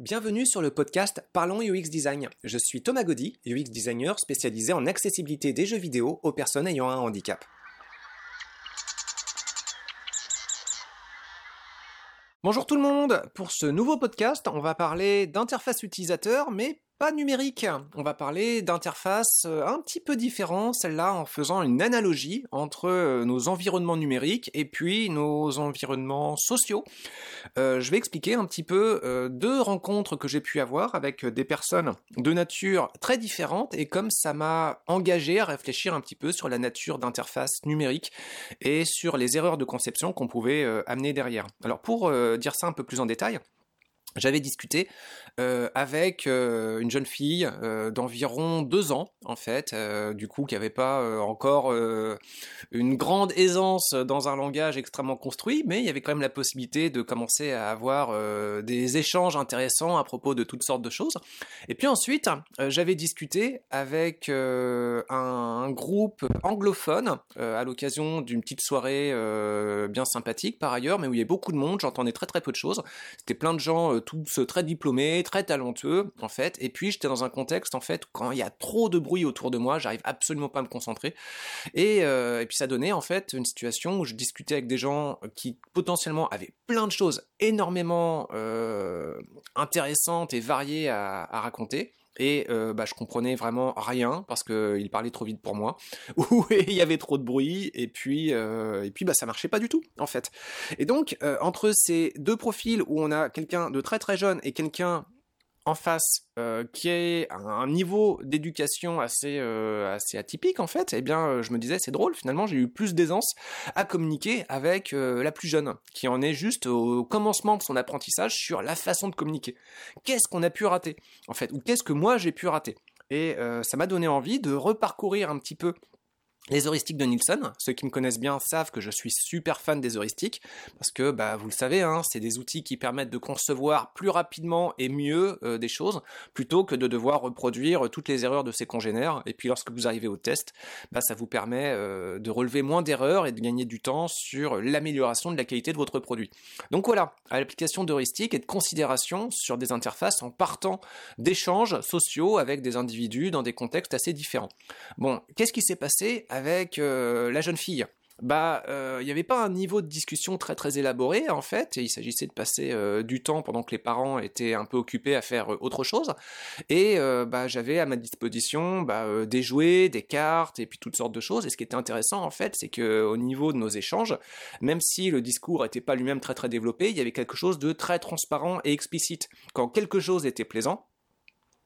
Bienvenue sur le podcast Parlons UX Design. Je suis Thomas Gaudy, UX designer spécialisé en accessibilité des jeux vidéo aux personnes ayant un handicap. Bonjour tout le monde Pour ce nouveau podcast, on va parler d'interface utilisateur, mais pas numérique. On va parler d'interfaces euh, un petit peu différentes, celle-là en faisant une analogie entre euh, nos environnements numériques et puis nos environnements sociaux. Euh, je vais expliquer un petit peu deux rencontres que j'ai pu avoir avec des personnes de nature très différentes et comme ça m'a engagé à réfléchir un petit peu sur la nature d'interface numérique et sur les erreurs de conception qu'on pouvait amener derrière. Alors pour dire ça un peu plus en détail, j'avais discuté euh, avec euh, une jeune fille euh, d'environ deux ans en fait, du coup qui n'avait pas encore une grande aisance dans un langage extrêmement construit, mais il y avait quand même la possibilité de commencer à avoir des échanges intéressants à propos de toutes sortes de choses. Et puis ensuite, j'avais discuté avec un, un, groupe anglophone à l'occasion d'une petite soirée bien sympathique par ailleurs, mais où il y avait beaucoup de monde, j'entendais très très peu de choses. C'était plein de gens tous très diplômés, très talentueux, en fait. Et puis, j'étais dans un contexte, en fait, quand il y a trop de bruit autour de moi, j'arrive absolument pas à me concentrer. Et, euh, puis, ça donnait, en fait, une situation où je discutais avec des gens qui, potentiellement, avaient plein de choses énormément euh, intéressantes et variées à, raconter et euh, bah, je comprenais vraiment rien parce qu'il parlait trop vite pour moi, ou il y avait trop de bruit, et puis, et puis bah, ça marchait pas du tout, en fait. Et donc, entre ces deux profils où on a quelqu'un de très très jeune et quelqu'un en face euh, qui est un, niveau d'éducation assez euh, assez atypique en fait, eh bien euh, je me disais c'est drôle finalement j'ai eu plus d'aisance à communiquer avec la plus jeune qui en est juste au commencement de son apprentissage sur la façon de communiquer. Qu'est-ce qu'on a pu rater en fait? Ou qu'est-ce que moi j'ai pu rater? Et ça m'a donné envie de reparcourir un petit peu les heuristiques de Nielsen, ceux qui me connaissent bien savent que je suis super fan des heuristiques, parce que bah, vous le savez, hein, c'est des outils qui permettent de concevoir plus rapidement et mieux euh, des choses, plutôt que de devoir reproduire toutes les erreurs de ses congénères, et puis lorsque vous arrivez au test, bah, ça vous permet euh, de relever moins d'erreurs et de gagner du temps sur l'amélioration de la qualité de votre produit. Donc voilà, à l'application d'heuristiques et de considération sur des interfaces en partant d'échanges sociaux avec des individus dans des contextes assez différents. Bon, qu'est-ce qui s'est passé avec euh, la jeune fille bah, euh, il n'y avait pas un niveau de discussion très très élaboré en fait, il s'agissait de passer euh, du temps pendant que les parents étaient un peu occupés à faire autre chose, et bah, j'avais à ma disposition bah, des jouets, des cartes, et puis toutes sortes de choses, et ce qui était intéressant en fait, c'est que au niveau de nos échanges, même si le discours n'était pas lui-même très très développé, il y avait quelque chose de très transparent et explicite. Quand quelque chose était plaisant,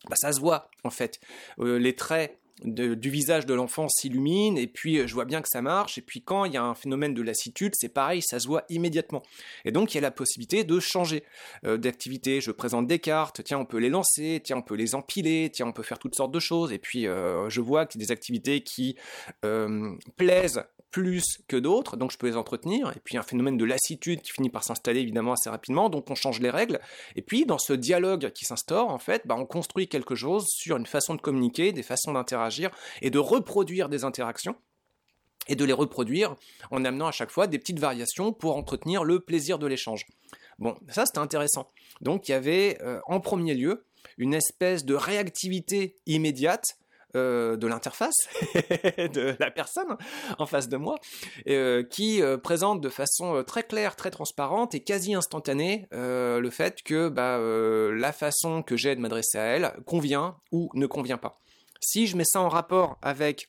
bah, ça se voit en fait. les traits du visage de l'enfant s'illumine et puis euh, je vois bien que ça marche. Et puis quand il y a un phénomène de lassitude c'est pareil ça se voit immédiatement. Et donc il y a la possibilité de changer euh, d'activité. Je présente des cartes. Tiens on peut les lancer. Tiens on peut les empiler. Tiens on peut faire toutes sortes de choses. Et puis euh, je vois a des activités qui plaisent plus que d'autres, donc je peux les entretenir, et puis un phénomène de lassitude qui finit par s'installer évidemment assez rapidement, donc on change les règles, et puis dans ce dialogue qui s'instaure, en fait, bah, on construit quelque chose sur une façon de communiquer, des façons d'interagir, et de reproduire des interactions, et de les reproduire en amenant à chaque fois des petites variations pour entretenir le plaisir de l'échange. Bon, ça c'était intéressant. Donc il y avait euh, en premier lieu une espèce de réactivité immédiate euh, de l'interface de la personne en face de moi, euh, qui euh, présente de façon très claire, très transparente et quasi instantanée le fait que bah, la façon que j'ai de m'adresser à elle convient ou ne convient pas. Si je mets ça en rapport avec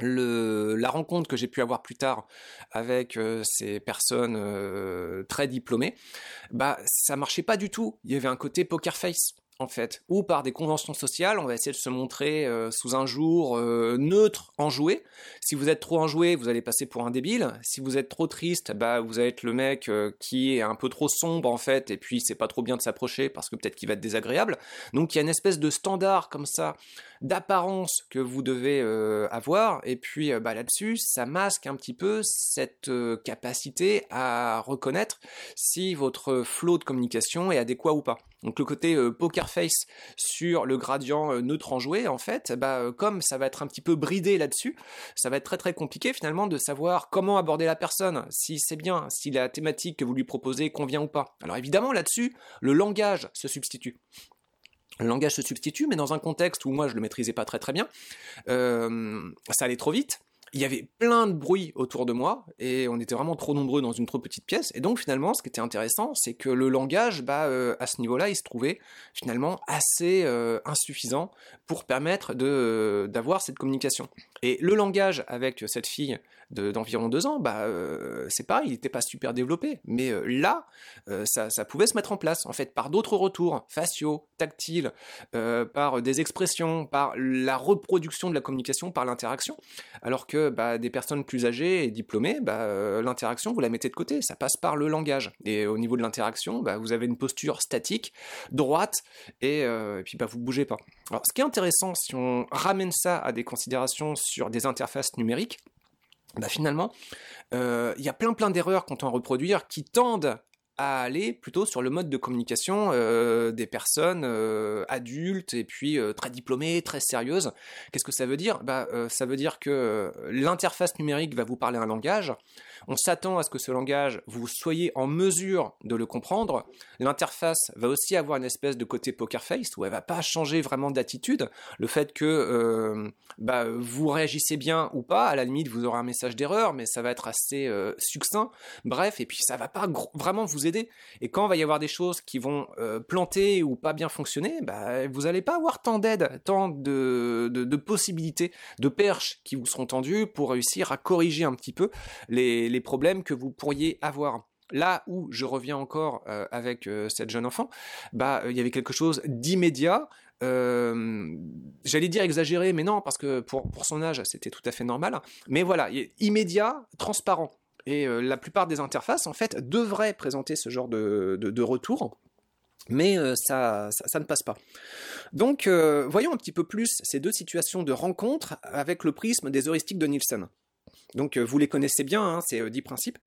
la rencontre que j'ai pu avoir plus tard avec ces personnes très diplômées, bah ça marchait pas du tout. Il y avait un côté poker face en fait, ou par des conventions sociales, on va essayer de se montrer euh, sous un jour euh, neutre, enjoué. Si vous êtes trop enjoué, vous allez passer pour un débile. Si vous êtes trop triste, bah vous allez être le mec euh, qui est un peu trop sombre en fait, et puis c'est pas trop bien de s'approcher parce que peut-être qu'il va être désagréable. Donc il y a une espèce de standard comme ça d'apparence que vous devez avoir, et puis bah, là-dessus, ça masque un petit peu cette capacité à reconnaître si votre flot de communication est adéquat ou pas. Donc le côté euh, poker face sur le gradient euh, neutre en jouet, en fait, bah, euh, comme ça va être un petit peu bridé là-dessus, ça va être très très compliqué finalement de savoir comment aborder la personne, si c'est bien, si la thématique que vous lui proposez convient ou pas. Alors évidemment là-dessus, le langage se substitue. Le langage se substitue, mais dans un contexte où moi je le maîtrisais pas très très bien, ça allait trop vite il y avait plein de bruit autour de moi et on était vraiment trop nombreux dans une trop petite pièce. Et donc finalement, ce qui était intéressant, c'est que le langage, bah, euh, à ce niveau-là, il se trouvait finalement assez euh, insuffisant pour permettre euh, d'avoir cette communication. Et le langage avec cette fille d'environ deux ans, bah, c'est pareil, il n'était pas super développé. Mais là, ça, ça, pouvait se mettre en place, en fait, par d'autres retours, faciaux, tactiles, par des expressions, par la reproduction de la communication, par l'interaction. Alors que bah, des personnes plus âgées et diplômées, bah, euh, l'interaction, vous la mettez de côté, ça passe par le langage. Et au niveau de l'interaction, bah, vous avez une posture statique, droite, et, euh, puis vous ne bougez pas. Alors, ce qui est intéressant, si on ramène ça à des considérations sur des interfaces numériques, finalement, euh, il y a plein plein d'erreurs qu'on tend à reproduire qui tendent à aller plutôt sur le mode de communication euh, des personnes euh, adultes et puis euh, très diplômées, très sérieuses. Qu'est-ce que ça veut dire? Bah, Ça veut dire que l'interface numérique va vous parler un langage, on s'attend à ce que ce langage, vous soyez en mesure de le comprendre. L'interface va aussi avoir une espèce de côté poker face où elle va pas changer vraiment d'attitude. Le fait que euh, bah, vous réagissez bien ou pas, à la limite vous aurez un message d'erreur, mais ça va être assez euh, succinct. Bref, et puis ça va pas vraiment vous aider. Et quand il va y avoir des choses qui vont euh, planter ou pas bien fonctionner, bah, vous n'allez pas avoir tant d'aide, tant de, possibilités, de perches qui vous seront tendues pour réussir à corriger un petit peu les problèmes que vous pourriez avoir. Là où je reviens encore euh, avec euh, cette jeune enfant, bah euh, il y avait quelque chose d'immédiat. J'allais dire exagéré, mais non, parce que pour, son âge, c'était tout à fait normal. Mais voilà, immédiat, transparent. Et la plupart des interfaces, en fait, devraient présenter ce genre de, de, retour mais ça, ça, ne passe pas. Donc, voyons un petit peu plus ces deux situations de rencontre avec le prisme des heuristiques de Nielsen. Donc euh, vous les connaissez bien, hein, ces 10 euh, principes.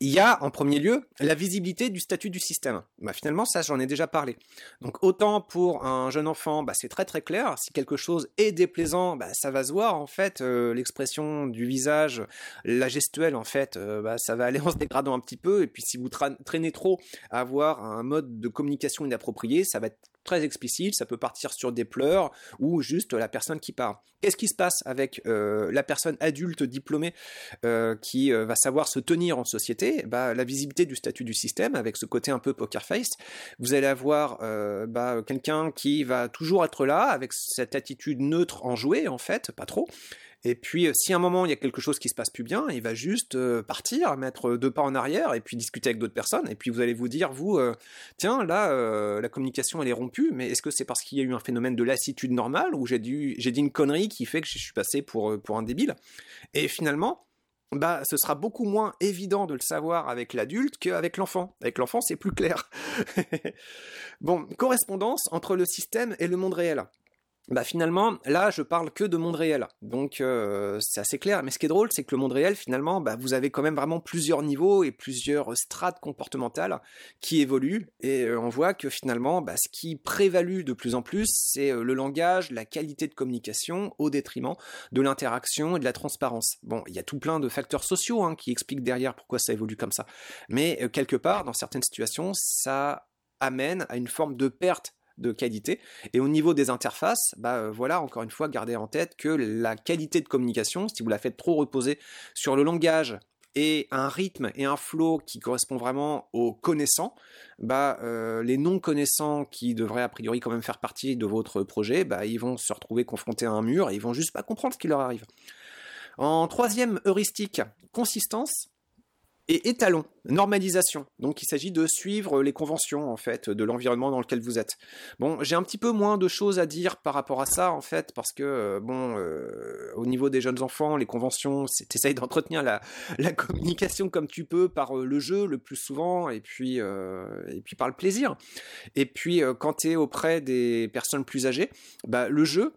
Il y a en premier lieu la visibilité du statut du système. Bah, finalement, ça j'en ai déjà parlé. Donc autant pour un jeune enfant, bah, c'est très très clair. Si quelque chose est déplaisant, bah, ça va se voir en fait. Euh, l'expression du visage, la gestuelle en fait, ça va aller en se dégradant un petit peu. Et puis si vous traînez trop à avoir un mode de communication inapproprié, ça va être très explicite, ça peut partir sur des pleurs ou juste la personne qui part. Qu'est-ce qui se passe avec euh, la personne adulte diplômée euh, qui euh, va savoir se tenir en société? Bah, La visibilité du statut du système, avec ce côté un peu poker face, vous allez avoir bah, quelqu'un qui va toujours être là, avec cette attitude neutre en jouet, en fait, pas trop, et puis, euh, si à un moment il y a quelque chose qui se passe plus bien, il va juste euh, partir, mettre deux pas en arrière, et puis discuter avec d'autres personnes. Et puis vous allez vous dire, vous, euh, tiens, là, la communication elle est rompue, mais est-ce que c'est parce qu'il y a eu un phénomène de lassitude normale ou j'ai dit une connerie qui fait que je suis passé pour pour un débile? Et finalement, bah, ce sera beaucoup moins évident de le savoir avec l'adulte qu'avec l'enfant. Avec l'enfant, c'est plus clair. bon, correspondance entre le système et le monde réel bah finalement, là, je parle que de monde réel. Donc, euh, c'est assez clair. Mais ce qui est drôle, c'est que le monde réel, finalement, bah, vous avez quand même vraiment plusieurs niveaux et plusieurs strates comportementales qui évoluent. Et euh, on voit que finalement, bah, ce qui prévalue de plus en plus, c'est euh, le langage, la qualité de communication au détriment de l'interaction et de la transparence. Bon, il y a tout plein de facteurs sociaux hein, qui expliquent derrière pourquoi ça évolue comme ça. Mais quelque part, dans certaines situations, ça amène à une forme de perte de qualité. Et au niveau des interfaces, bah euh, voilà, encore une fois, gardez en tête que la qualité de communication, si vous la faites trop reposer sur le langage et un rythme et un flow qui correspond vraiment aux connaissants, bah, euh, les non-connaissants qui devraient a priori quand même faire partie de votre projet, bah, ils vont se retrouver confrontés à un mur et ils vont juste pas comprendre ce qui leur arrive. En troisième heuristique, consistance, et étalon, normalisation. Donc il s'agit de suivre les conventions en fait de l'environnement dans lequel vous êtes. Bon, j'ai un petit peu moins de choses à dire par rapport à ça en fait parce que euh, bon, euh, au niveau des jeunes enfants, les conventions, t'essayes d'entretenir la, la, communication comme tu peux par euh, le jeu le plus souvent et puis et puis par le plaisir. Et puis quand tu es auprès des personnes plus âgées, bah le jeu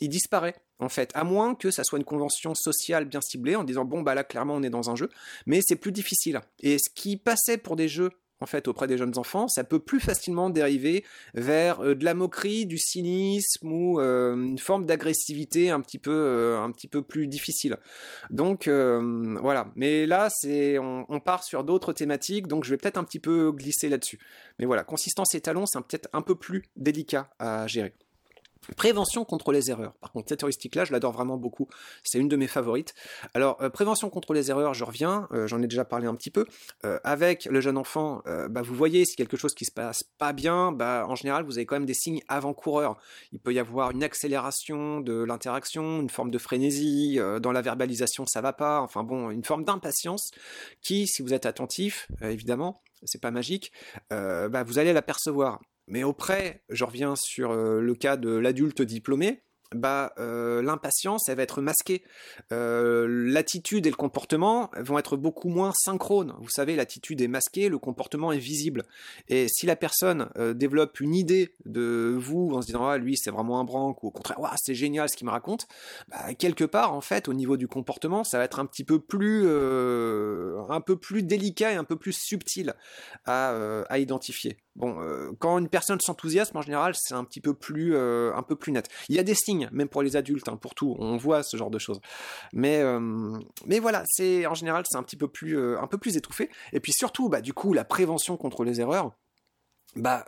il disparaît en fait, à moins que ça soit une convention sociale bien ciblée en disant bon bah là clairement on est dans un jeu, mais c'est plus difficile. Et ce qui passait pour des jeux en fait auprès des jeunes enfants, ça peut plus facilement dériver vers euh, de la moquerie, du cynisme ou euh, une forme d'agressivité un petit peu euh, un petit peu plus difficile. Donc voilà. Mais là, c'est on, part sur d'autres thématiques, donc je vais peut-être un petit peu glisser là-dessus. Mais voilà, consistance et talent, c'est peut-être un peu plus délicat à gérer. Prévention contre les erreurs. Par contre, cette heuristique-là, je l'adore vraiment beaucoup. C'est une de mes favorites. Alors, euh, prévention contre les erreurs, je reviens, euh, j'en ai déjà parlé un petit peu. Euh, avec le jeune enfant, bah, vous voyez, si quelque chose qui se passe pas bien, bah, en général, vous avez quand même des signes avant-coureurs. Il peut y avoir une accélération de l'interaction, une forme de frénésie, dans la verbalisation, ça va pas. Enfin bon, une forme d'impatience qui, si vous êtes attentif, évidemment, c'est pas magique, bah, vous allez l'apercevoir. Mais auprès, je reviens sur euh, le cas de l'adulte diplômé, bah, euh, l'impatience, elle va être masquée. Euh, l'attitude et le comportement vont être beaucoup moins synchrones. Vous savez, l'attitude est masquée, le comportement est visible. Et si la personne développe une idée de vous en se disant ah lui c'est vraiment un branque ou au contraire c'est génial ce qu'il me raconte, bah, quelque part en fait au niveau du comportement ça va être un petit peu plus un peu plus délicat et un peu plus subtil à identifier. Bon, euh, quand une personne s'enthousiasme, en général, c'est un petit peu plus, euh, un peu plus net. Il y a des signes, même pour les adultes, hein, pour tout, on voit ce genre de choses. Mais, euh, mais voilà, c'est en général, c'est un petit peu plus, un peu plus étouffé. Et puis surtout, bah, du coup, la prévention contre les erreurs. Bah,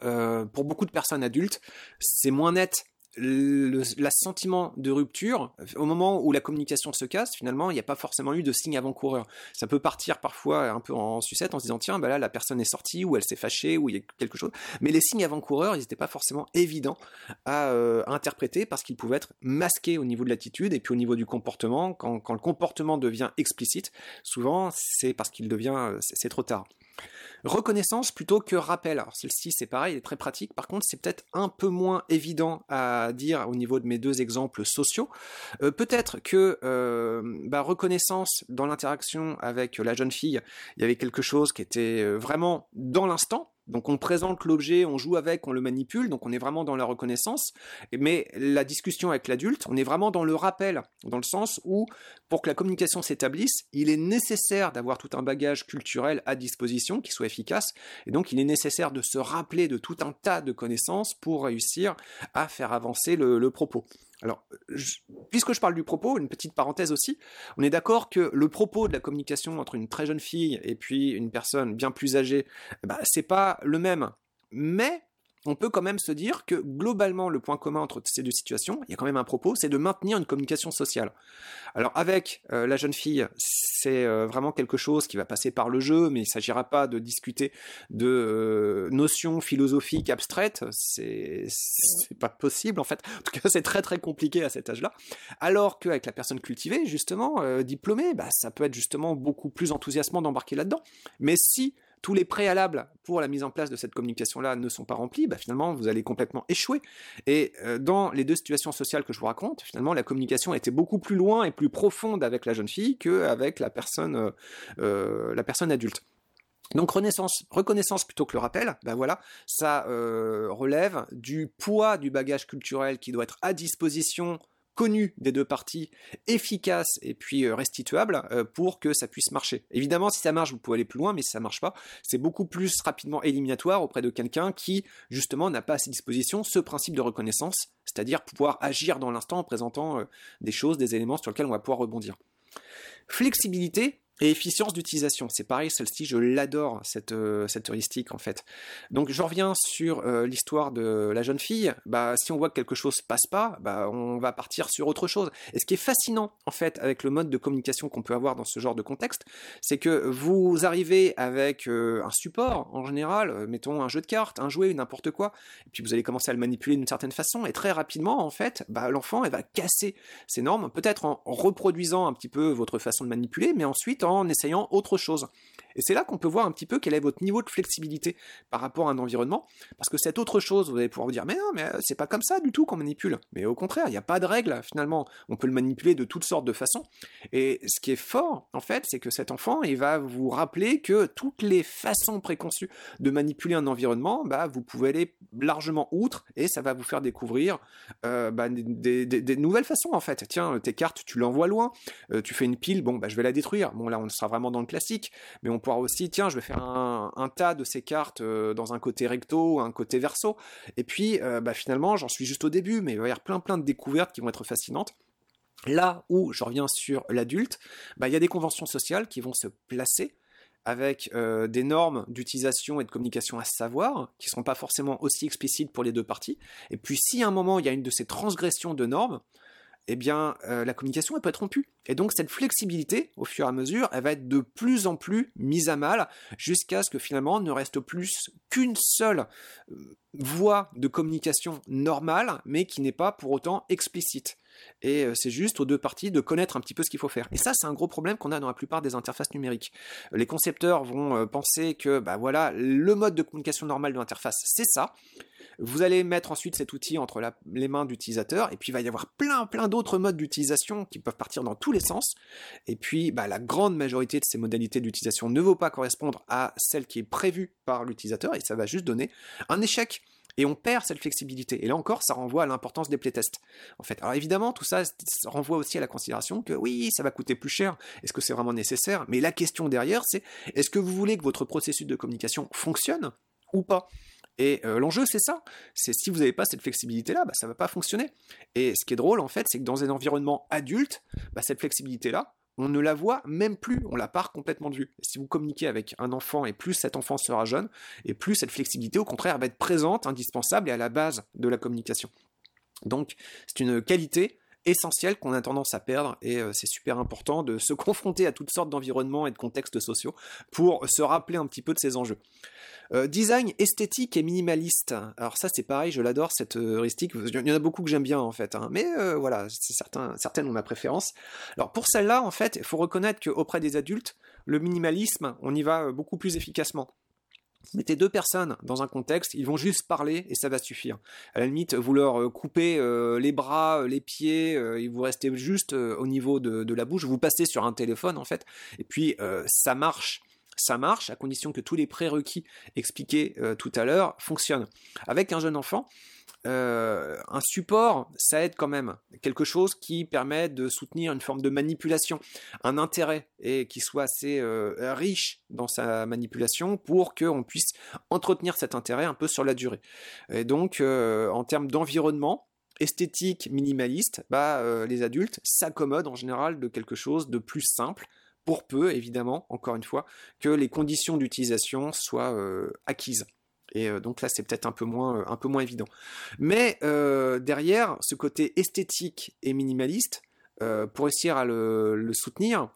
pour beaucoup de personnes adultes, c'est moins net le sentiment de rupture, au moment où la communication se casse, finalement, il n'y a pas forcément eu de signe avant-coureur. Ça peut partir parfois un peu en sucette en se disant tiens, bah là, la personne est sortie, ou elle s'est fâchée, ou il y a quelque chose. Mais les signes avant-coureurs, ils n'étaient pas forcément évidents à, euh, interpréter parce qu'ils pouvaient être masqués au niveau de l'attitude et puis au niveau du comportement. Quand, quand le comportement devient explicite, souvent, c'est parce qu'il devient, c'est trop tard. Reconnaissance plutôt que rappel. Alors celle-ci c'est pareil, elle est très pratique. Par contre c'est peut-être un peu moins évident à dire au niveau de mes deux exemples sociaux. Euh, peut-être que euh, bah, reconnaissance dans l'interaction avec la jeune fille, il y avait quelque chose qui était euh, vraiment dans l'instant, donc on présente l'objet, on joue avec, on le manipule, donc on est vraiment dans la reconnaissance. Mais la discussion avec l'adulte, on est vraiment dans le rappel, dans le sens où pour que la communication s'établisse, il est nécessaire d'avoir tout un bagage culturel à disposition qui soit efficace. Et donc il est nécessaire de se rappeler de tout un tas de connaissances pour réussir à faire avancer le, propos. Alors, puisque je parle du propos, une petite parenthèse aussi, on est d'accord que le propos de la communication entre une très jeune fille et puis une personne bien plus âgée, bah, c'est pas le même. Mais on peut quand même se dire que globalement, le point commun entre ces deux situations, il y a quand même un propos, c'est de maintenir une communication sociale. Alors avec euh, la jeune fille, c'est euh, vraiment quelque chose qui va passer par le jeu, mais il ne s'agira pas de discuter de euh, notions philosophiques abstraites, c'est pas possible en fait. En tout cas, c'est très très compliqué à cet âge-là. Alors qu'avec la personne cultivée, justement, diplômée, bah, ça peut être justement beaucoup plus enthousiasmant d'embarquer là-dedans. Mais si tous les préalables pour la mise en place de cette communication-là ne sont pas remplis, bah finalement, vous allez complètement échouer. Et euh, dans les deux situations sociales que je vous raconte, finalement, la communication était beaucoup plus loin et plus profonde avec la jeune fille qu'avec la personne, euh, euh, la personne adulte. Donc renaissance, reconnaissance plutôt que le rappel, ben voilà, ça relève du poids du bagage culturel qui doit être à disposition connu des deux parties, efficace et puis euh, restituable euh, pour que ça puisse marcher. Évidemment, si ça marche, vous pouvez aller plus loin, mais si ça marche pas, c'est beaucoup plus rapidement éliminatoire auprès de quelqu'un qui justement n'a pas à ses dispositions ce principe de reconnaissance, c'est-à-dire pouvoir agir dans l'instant en présentant euh, des choses, des éléments sur lesquels on va pouvoir rebondir. Flexibilité, et efficience d'utilisation, c'est pareil, celle-ci, je l'adore, cette, euh, cette heuristique en fait. Donc je reviens sur euh, l'histoire de la jeune fille. Bah, si on voit que quelque chose passe pas, bah, on va partir sur autre chose. Et ce qui est fascinant en fait avec le mode de communication qu'on peut avoir dans ce genre de contexte, c'est que vous arrivez avec euh, un support en général, mettons un jeu de cartes, un jouet, n'importe quoi, et puis vous allez commencer à le manipuler d'une certaine façon, et très rapidement en fait, bah, l'enfant elle va casser ses normes, peut-être en reproduisant un petit peu votre façon de manipuler, mais ensuite en essayant autre chose. Et c'est là qu'on peut voir un petit peu quel est votre niveau de flexibilité par rapport à un environnement, parce que cette autre chose, vous allez pouvoir vous dire, mais non, mais euh, c'est pas comme ça du tout qu'on manipule. Mais au contraire, il n'y a pas de règle finalement. On peut le manipuler de toutes sortes de façons. Et ce qui est fort, en fait, c'est que cet enfant, il va vous rappeler que toutes les façons préconçues de manipuler un environnement, bah, vous pouvez aller largement outre, et ça va vous faire découvrir euh, bah, des, nouvelles façons, en fait. Tiens, tes cartes, tu l'envoies loin, euh, tu fais une pile, bon, bah, je vais la détruire. Bon, là, on sera vraiment dans le classique, mais on pourra aussi, tiens, je vais faire un, tas de ces cartes euh, dans un côté recto, un côté verso, et puis euh, bah, finalement j'en suis juste au début, mais il va y avoir plein plein de découvertes qui vont être fascinantes. Là où je reviens sur l'adulte, bah, il y a des conventions sociales qui vont se placer avec euh, des normes d'utilisation et de communication à savoir, qui ne seront pas forcément aussi explicites pour les deux parties. Et puis si à un moment il y a une de ces transgressions de normes, eh bien euh, la communication elle peut être rompue. Et donc cette flexibilité, au fur et à mesure, elle va être de plus en plus mise à mal, jusqu'à ce que finalement ne reste plus qu'une seule euh, voie de communication normale, mais qui n'est pas pour autant explicite. Et euh, c'est juste aux deux parties de connaître un petit peu ce qu'il faut faire. Et ça, c'est un gros problème qu'on a dans la plupart des interfaces numériques. Les concepteurs vont euh, penser que, bah voilà, le mode de communication normal de l'interface, c'est ça. Vous allez mettre ensuite cet outil entre les mains d'utilisateur, et puis il va y avoir plein, plein d'autres modes d'utilisation qui peuvent partir dans tous les sens. Et puis, bah, la grande majorité de ces modalités d'utilisation ne vaut pas correspondre à celle qui est prévue par l'utilisateur, et ça va juste donner un échec et on perd cette flexibilité. Et là encore, ça renvoie à l'importance des playtests. En fait, alors évidemment, tout ça, renvoie aussi à la considération que oui, ça va coûter plus cher. Est-ce que c'est vraiment nécessaire? Mais la question derrière, c'est est-ce que vous voulez que votre processus de communication fonctionne ou pas? Et euh, l'enjeu, c'est ça. C'est si vous n'avez pas cette flexibilité-là, bah, ça ne va pas fonctionner. Et ce qui est drôle, en fait, c'est que dans un environnement adulte, bah, cette flexibilité-là, on ne la voit même plus, on la part complètement de vue. Si vous communiquez avec un enfant et plus cet enfant sera jeune, et plus cette flexibilité, au contraire, va être présente, indispensable et à la base de la communication. Donc, c'est une qualité essentielle qu'on a tendance à perdre et euh, c'est super important de se confronter à toutes sortes d'environnements et de contextes sociaux pour se rappeler un petit peu de ces enjeux. Euh, design esthétique et minimaliste. Alors ça c'est pareil, je l'adore cette heuristique. Il y en a beaucoup que j'aime bien en fait, hein. mais euh, voilà, certain, certaines ont ma préférence. Alors pour celle-là en fait, il faut reconnaître qu'auprès des adultes, le minimalisme, on y va euh, beaucoup plus efficacement. Mettez deux personnes dans un contexte, ils vont juste parler et ça va suffire. À la limite, vous leur coupez les bras, les pieds, vous restez juste au niveau de, la bouche, vous passez sur un téléphone en fait, et puis ça marche ça marche à condition que tous les prérequis expliqués euh, tout à l'heure fonctionnent. Avec un jeune enfant, euh, un support, ça aide quand même. Quelque chose qui permet de soutenir une forme de manipulation, un intérêt, et qui soit assez euh, riche dans sa manipulation pour qu'on puisse entretenir cet intérêt un peu sur la durée. Et donc, en termes d'environnement, esthétique minimaliste, bah, les adultes s'accommodent en général de quelque chose de plus simple, pour peu, évidemment, encore une fois, que les conditions d'utilisation soient euh, acquises. Et euh, donc là, c'est peut-être un, peu moins, euh, évident. Mais derrière, ce côté esthétique et minimaliste, pour réussir à le, soutenir,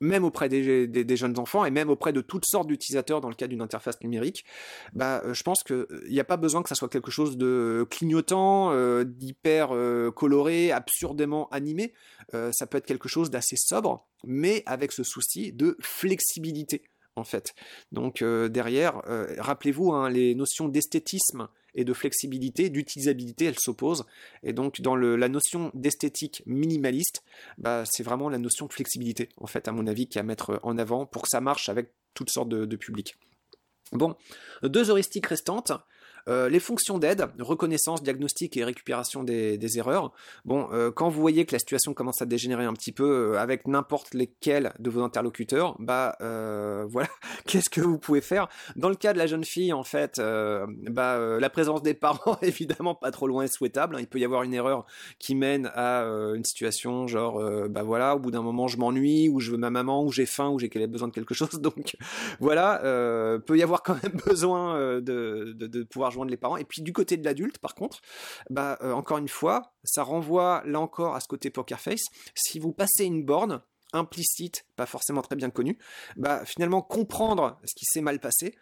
même auprès des, jeunes enfants et même auprès de toutes sortes d'utilisateurs dans le cas d'une interface numérique, bah, je pense qu'il n'y a pas besoin que ça soit quelque chose de clignotant, d'hyper coloré, absurdément animé. ça peut être quelque chose d'assez sobre, mais avec ce souci de flexibilité en fait. Donc euh, derrière, euh, rappelez-vous, hein, les notions d'esthétisme et de flexibilité, d'utilisabilité, elles s'opposent. Et donc dans la notion d'esthétique minimaliste, bah, c'est vraiment la notion de flexibilité, en fait, à mon avis, qui à mettre en avant pour que ça marche avec toutes sortes de, de publics. Bon, deux heuristiques restantes. Euh, les fonctions d'aide, reconnaissance, diagnostic et récupération des, erreurs. Bon, euh, quand vous voyez que la situation commence à dégénérer un petit peu euh, avec n'importe lesquels de vos interlocuteurs, bah voilà, qu'est-ce que vous pouvez faire? Dans le cas de la jeune fille, en fait, bah la présence des parents évidemment pas trop loin est souhaitable. Hein. Il peut y avoir une erreur qui mène à une situation genre bah voilà, au bout d'un moment je m'ennuie ou je veux ma maman ou j'ai faim ou j'ai besoin de quelque chose. Donc voilà, peut y avoir quand même besoin de, de, de pouvoir les parents. Et puis du côté de l'adulte, par contre, bah, euh, encore une fois, ça renvoie là encore à ce côté poker face. Si vous passez une borne, implicite, pas forcément très bien connue, bah finalement comprendre ce qui s'est mal passé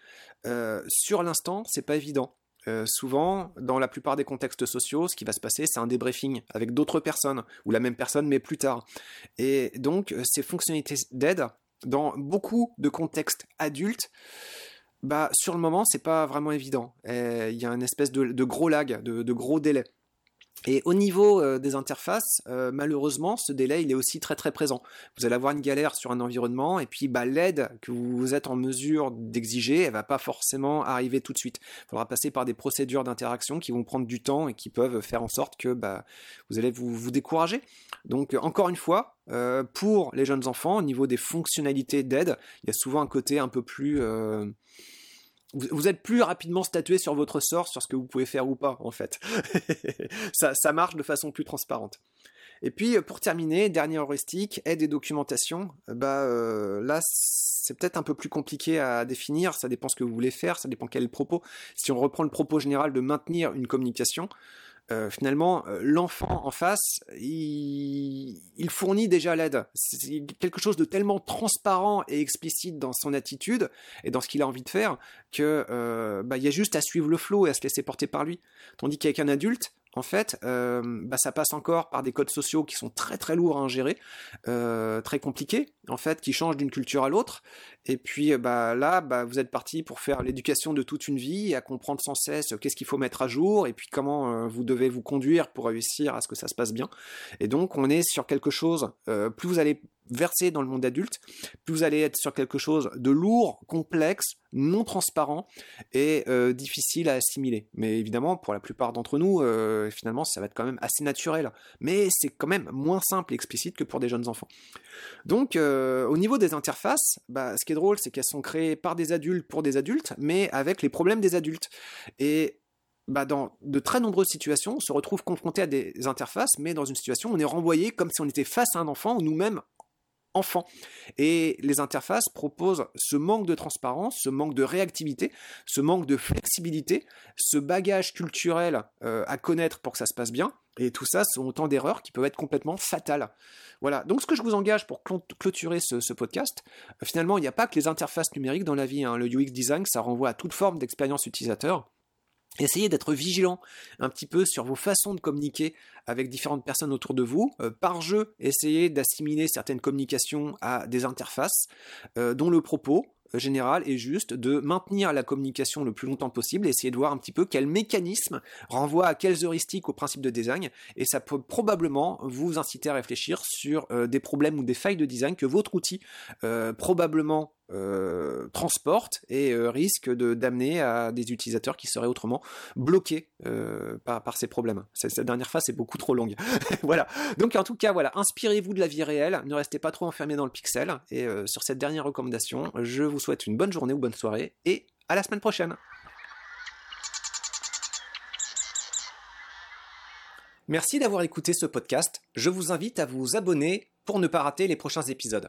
euh, sur l'instant, c'est pas évident. Euh, souvent, dans la plupart des contextes sociaux, ce qui va se passer, c'est un débriefing avec d'autres personnes, ou la même personne, mais plus tard. Et donc, ces fonctionnalités d'aide, dans beaucoup de contextes adultes, bah, sur le moment, c'est pas vraiment évident. Il y a une espèce de, gros lag, de, gros délai. Et au niveau euh, des interfaces, euh, malheureusement, ce délai il est aussi très très présent. Vous allez avoir une galère sur un environnement et puis bah, l'aide que vous êtes en mesure d'exiger, elle va pas forcément arriver tout de suite. Il faudra passer par des procédures d'interaction qui vont prendre du temps et qui peuvent faire en sorte que bah, vous allez vous, vous décourager. Donc encore une fois, euh, pour les jeunes enfants, au niveau des fonctionnalités d'aide, il y a souvent un côté un peu plus vous, êtes plus rapidement statué sur votre sort, sur ce que vous pouvez faire ou pas, en fait. ça, marche de façon plus transparente. Et puis, pour terminer, dernier heuristique, aide et documentation. Bah, euh, là, c'est peut-être un peu plus compliqué à définir, ça dépend ce que vous voulez faire, ça dépend quel propos. Si on reprend le propos général de maintenir une communication, euh, finalement, euh, l'enfant en face, il, fournit déjà l'aide. C'est quelque chose de tellement transparent et explicite dans son attitude et dans ce qu'il a envie de faire que euh, bah, y a juste à suivre le flot et à se laisser porter par lui. Tandis qu'avec un adulte, en fait, euh, bah, ça passe encore par des codes sociaux qui sont très très lourds à ingérer, euh, très compliqués, en fait, qui changent d'une culture à l'autre. Et puis euh, bah, là, bah, vous êtes parti pour faire l'éducation de toute une vie, à comprendre sans cesse qu'est-ce qu'il faut mettre à jour, et puis comment vous devez vous conduire pour réussir à ce que ça se passe bien. Et donc, on est sur quelque chose, plus vous allez verser dans le monde adulte, plus vous allez être sur quelque chose de lourd, complexe, non transparent et euh, difficile à assimiler. Mais évidemment, pour la plupart d'entre nous, euh, finalement, ça va être quand même assez naturel. Mais c'est quand même moins simple et explicite que pour des jeunes enfants. Donc, euh, au niveau des interfaces, bah, ce qui est drôle, c'est qu'elles sont créées par des adultes pour des adultes, mais avec les problèmes des adultes. Et bah, dans de très nombreuses situations, on se retrouve confronté à des interfaces, mais dans une situation on est renvoyé comme si on était face à un enfant ou nous-mêmes enfant. Et les interfaces proposent ce manque de transparence, ce manque de réactivité, ce manque de flexibilité, ce bagage culturel euh, à connaître pour que ça se passe bien. Et tout ça sont autant d'erreurs qui peuvent être complètement fatales. Voilà, donc ce que je vous engage pour clôturer ce, podcast, euh, finalement, il n'y a pas que les interfaces numériques dans la vie. Hein. Le UX design, ça renvoie à toute forme d'expérience utilisateur. Essayez d'être vigilant un petit peu sur vos façons de communiquer avec différentes personnes autour de vous. Euh, par jeu, essayez d'assimiler certaines communications à des interfaces euh, dont le propos euh, général est juste de maintenir la communication le plus longtemps possible essayer de voir un petit peu quel mécanisme renvoie à quelles heuristiques au principe de design et ça peut probablement vous inciter à réfléchir sur des problèmes ou des failles de design que votre outil probablement euh, transporte et euh, risque de d'amener à des utilisateurs qui seraient autrement bloqués euh, par, ces problèmes. Cette, dernière phase est beaucoup trop longue. voilà. Donc en tout cas, voilà, inspirez-vous de la vie réelle, ne restez pas trop enfermé dans le pixel. Et sur cette dernière recommandation, je vous souhaite une bonne journée ou bonne soirée et à la semaine prochaine. Merci d'avoir écouté ce podcast. Je vous invite à vous abonner pour ne pas rater les prochains épisodes.